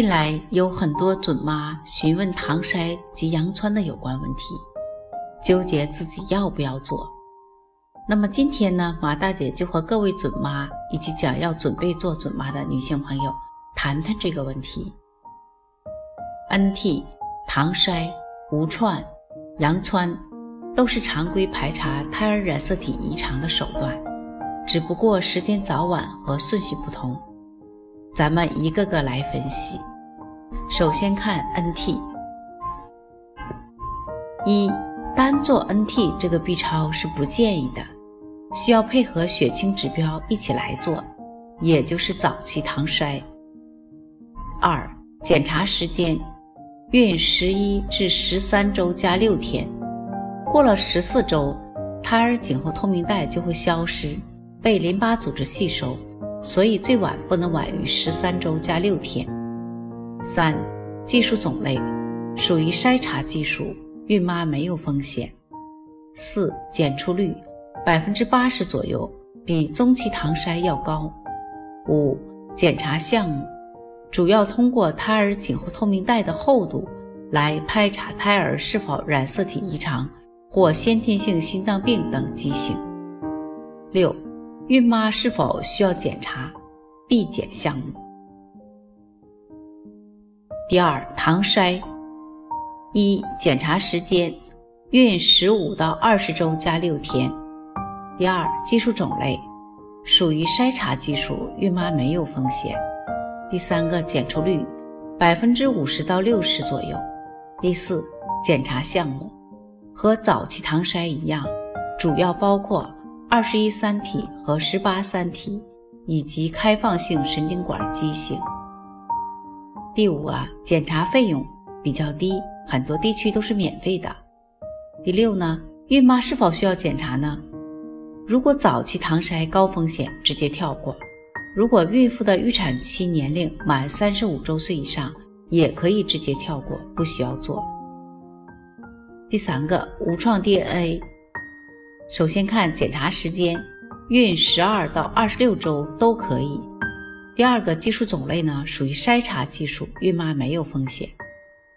近来有很多准妈询问唐筛及羊穿的有关问题，纠结自己要不要做。那么今天呢，马大姐就和各位准妈以及想要准备做准妈的女性朋友谈谈这个问题。NT、唐筛、无创、羊穿都是常规排查胎儿染色体异常的手段，只不过时间早晚和顺序不同。咱们一个个来分析。首先看 NT，一单做 NT 这个 B 超是不建议的，需要配合血清指标一起来做，也就是早期唐筛。二检查时间，孕十一至十三周加六天，过了十四周，胎儿颈后透明带就会消失，被淋巴组织吸收。所以最晚不能晚于十三周加六天。三、技术种类属于筛查技术，孕妈没有风险。四、检出率百分之八十左右，比中期唐筛要高。五、检查项目主要通过胎儿颈后透明带的厚度来排查胎儿是否染色体异常或先天性心脏病等畸形。六。孕妈是否需要检查必检项目？第二，唐筛一检查时间，孕十五到二十周加六天。第二，技术种类属于筛查技术，孕妈没有风险。第三个检出率百分之五十到六十左右。第四，检查项目和早期唐筛一样，主要包括。二十一三体和十八三体，以及开放性神经管畸形。第五啊，检查费用比较低，很多地区都是免费的。第六呢，孕妈是否需要检查呢？如果早期唐筛高风险，直接跳过；如果孕妇的预产期年龄满三十五周岁以上，也可以直接跳过，不需要做。第三个，无创 DNA。首先看检查时间，孕十二到二十六周都可以。第二个技术种类呢，属于筛查技术，孕妈没有风险。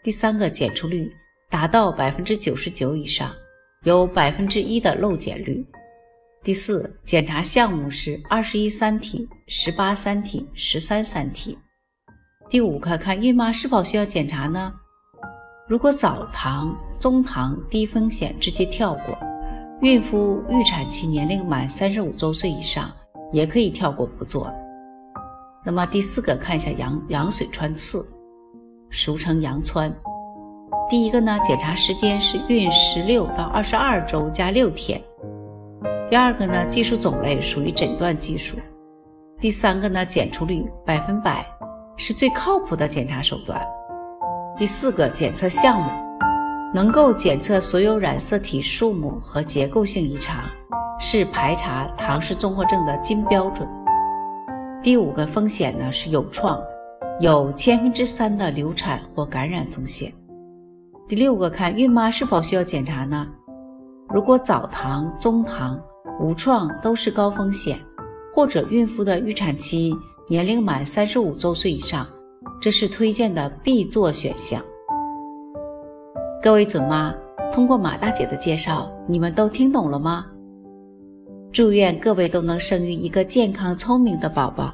第三个检出率达到百分之九十九以上，有百分之一的漏检率。第四，检查项目是二十一三体、十八三体、十三三体。第五个看孕妈是否需要检查呢？如果早唐、中唐低风险，直接跳过。孕妇预产期年龄满三十五周岁以上，也可以跳过不做。那么第四个，看一下羊羊水穿刺，俗称羊穿。第一个呢，检查时间是孕十六到二十二周加六天。第二个呢，技术种类属于诊断技术。第三个呢，检出率百分百，是最靠谱的检查手段。第四个检测项目。能够检测所有染色体数目和结构性异常，是排查唐氏综合症的金标准。第五个风险呢是有创，有千分之三的流产或感染风险。第六个看孕妈是否需要检查呢？如果早唐、中唐、无创都是高风险，或者孕妇的预产期年龄满三十五周岁以上，这是推荐的必做选项。各位准妈，通过马大姐的介绍，你们都听懂了吗？祝愿各位都能生育一个健康聪明的宝宝。